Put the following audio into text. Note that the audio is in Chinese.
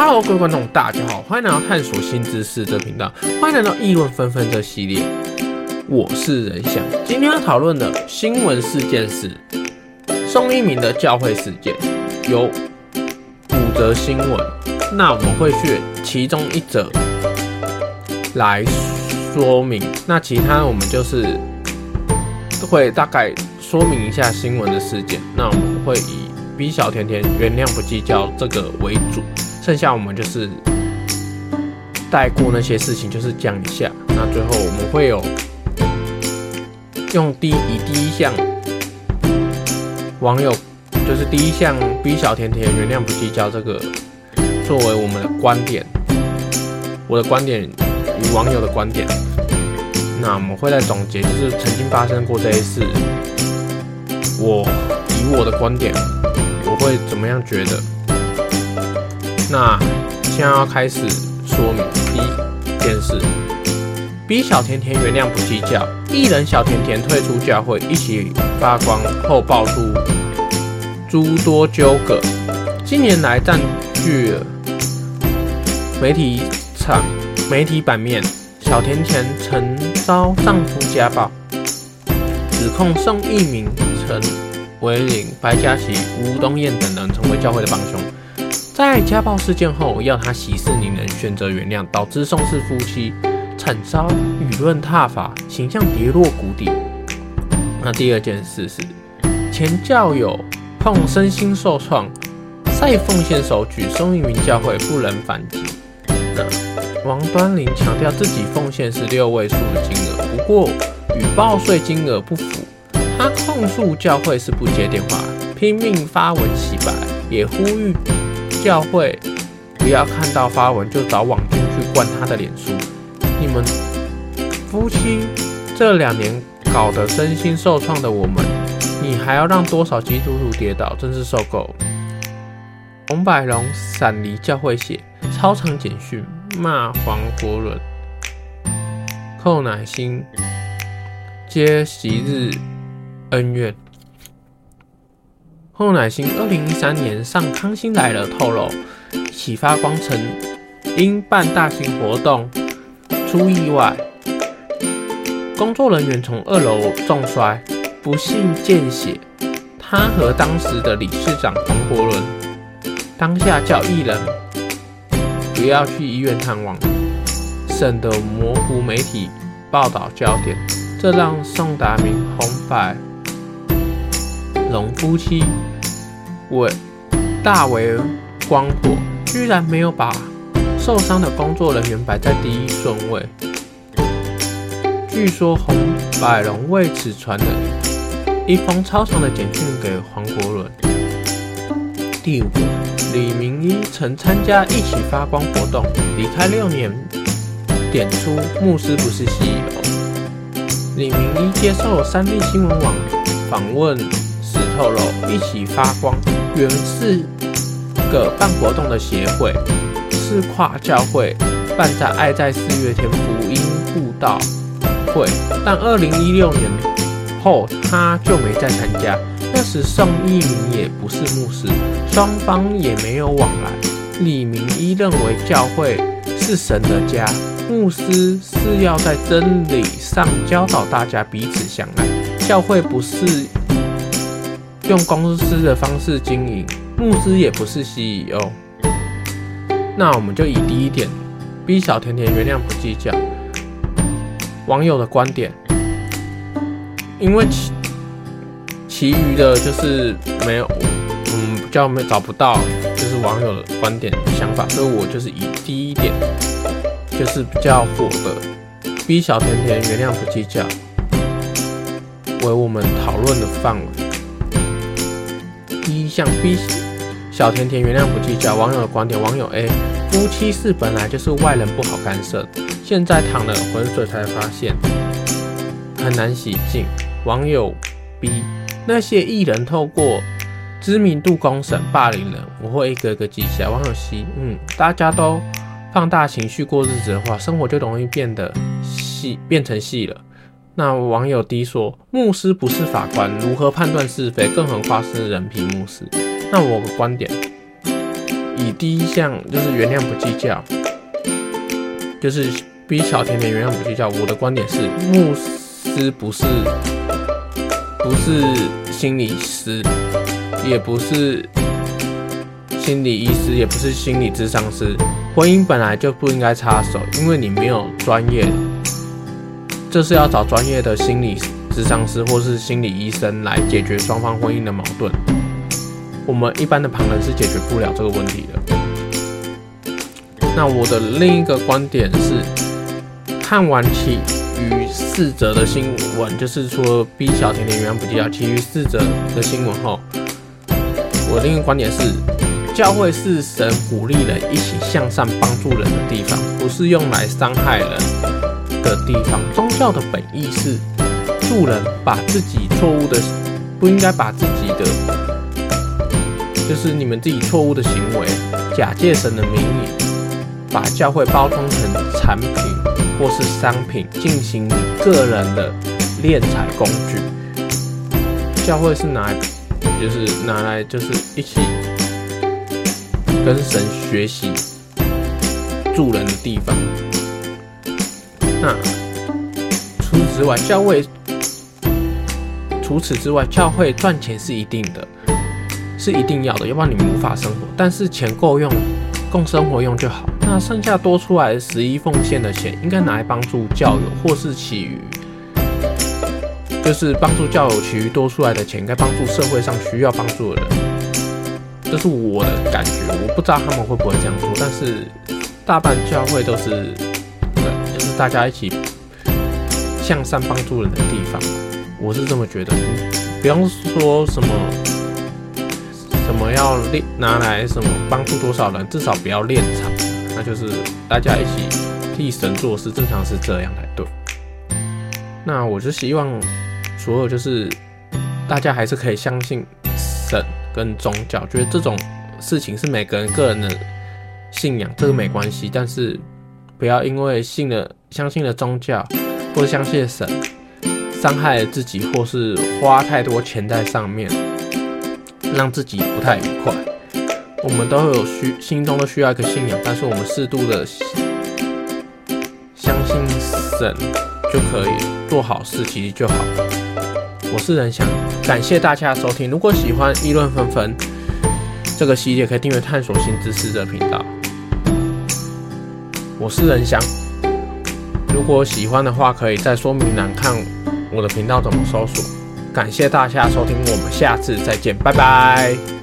Hello，各位观众，大家好，欢迎来到探索新知识这频道，欢迎来到议论纷纷这系列。我是仁翔，今天要讨论的新闻事件是宋一鸣的教会事件，有五则新闻，那我们会选其中一则来说明，那其他我们就是会大概说明一下新闻的事件，那我们会以 B 小甜甜原谅不计较这个为主。剩下我们就是带过那些事情，就是讲一下。那最后我们会有用第以第一项网友就是第一项 B 小甜甜原谅不计较这个作为我们的观点，我的观点与网友的观点。那我们会再总结，就是曾经发生过这些事，我以我的观点，我会怎么样觉得？那现在要开始说明一件事逼小甜甜原谅不计较，艺人小甜甜退出教会，一起发光后爆出诸多纠葛。近年来占据媒体场、媒体版面。小甜甜曾遭丈夫家暴，指控宋一鸣、陈维龄、白嘉琪、吴东燕等人成为教会的帮凶。在家暴事件后，要他息事宁人，选择原谅，导致宋氏夫妻惨遭舆论挞伐，形象跌落谷底。那第二件事是，前教友碰身心受创，再奉献手举，宋一鸣教会不能反击。那王端林强调自己奉献是六位数的金额，不过与报税金额不符。他控诉教会是不接电话，拼命发文洗白，也呼吁。教会不要看到发文就找网军去灌他的脸书。你们夫妻这两年搞得身心受创的我们，你还要让多少基督徒跌倒？真是受够。洪百龙闪离教会写超长简讯骂黄国伦，寇乃馨接昔日恩怨。寇乃馨二零一三年上《康熙来了》透露，启发光曾因办大型活动出意外，工作人员从二楼重摔，不幸见血。他和当时的理事长黄国伦当下叫艺人不要去医院探望，省得模糊媒体报道焦点。这让宋达明、红白龙夫妻为大为光火，居然没有把受伤的工作人员摆在第一顺位。据说洪百龙为此传了一封超长的简讯给黄国伦。第五，李明一曾参加一起发光活动，离开六年，点出牧师不是 CEO。李明一接受三立新闻网访问。透露，一起发光原是个办活动的协会，是跨教会办在爱在四月天福音布道会，但二零一六年后他就没再参加。那时宋一鸣也不是牧师，双方也没有往来。李明一认为教会是神的家，牧师是要在真理上教导大家彼此相爱，教会不是。用公司的方式经营，牧师也不是 CEO。那我们就以第一点，B 小甜甜原谅不计较。网友的观点，因为其其余的就是没有，嗯，比较没找不到，就是网友的观点想法，所以我就是以第一点，就是比较火的 B 小甜甜原谅不计较，为我们讨论的范围。第一项 B 小甜甜原谅不计较，网友的观点：网友 A 夫妻事本来就是外人不好干涉，现在淌了浑水才发现很难洗净。网友 B 那些艺人透过知名度公审霸凌人，我会一个个记下。网友 C 嗯，大家都放大情绪过日子的话，生活就容易变得戏变成戏了。那网友 D 说：“牧师不是法官，如何判断是非？更何况是人皮牧师？”那我的观点：以第一项就是原谅不计较，就是逼小甜甜原谅不计较。我的观点是，牧师不是不是心理师，也不是心理医师，也不是心理咨商师。婚姻本来就不应该插手，因为你没有专业，这是要找专业的心理咨商师或是心理医生来解决双方婚姻的矛盾。我们一般的旁人是解决不了这个问题的。那我的另一个观点是，看完其余四则的新闻，就是说 B 小甜甜原谅不计较，其余四则的新闻后，我另一个观点是，教会是神鼓励人一起向善、帮助人的地方，不是用来伤害人的地方。宗教的本意是助人，把自己错误的，不应该把自己的。就是你们自己错误的行为，假借神的名义，把教会包装成产品或是商品，进行个人的敛财工具。教会是拿来，就是拿来，就是一起跟神学习助人的地方。那除此之外，教会除此之外，教会赚钱是一定的。是一定要的，要不然你们无法生活。但是钱够用，供生活用就好。那剩下多出来的十一奉献的钱，应该拿来帮助教友，或是其余，就是帮助教友，其余多出来的钱，应该帮助社会上需要帮助的人。这是我的感觉，我不知道他们会不会这样做。但是大半教会都，是大家一起向善帮助人的地方。我是这么觉得，不用说什么。什么要练拿来什么帮助多少人，至少不要练场，那就是大家一起替神做事，正常是这样才对。那我就希望所有就是大家还是可以相信神跟宗教，觉得这种事情是每个人个人的信仰，这个没关系，但是不要因为信了相信了宗教或者相信神，伤害了自己，或是花太多钱在上面。让自己不太愉快。我们都有需心中都需要一个信仰，但是我们适度的相信神就可以做好事，其实就好。我是仁翔，感谢大家的收听。如果喜欢议论纷纷这个系列，可以订阅探索新知识的频道。我是仁翔，如果喜欢的话，可以在说明栏看我的频道怎么搜索。感谢大家收听，我们下次再见，拜拜。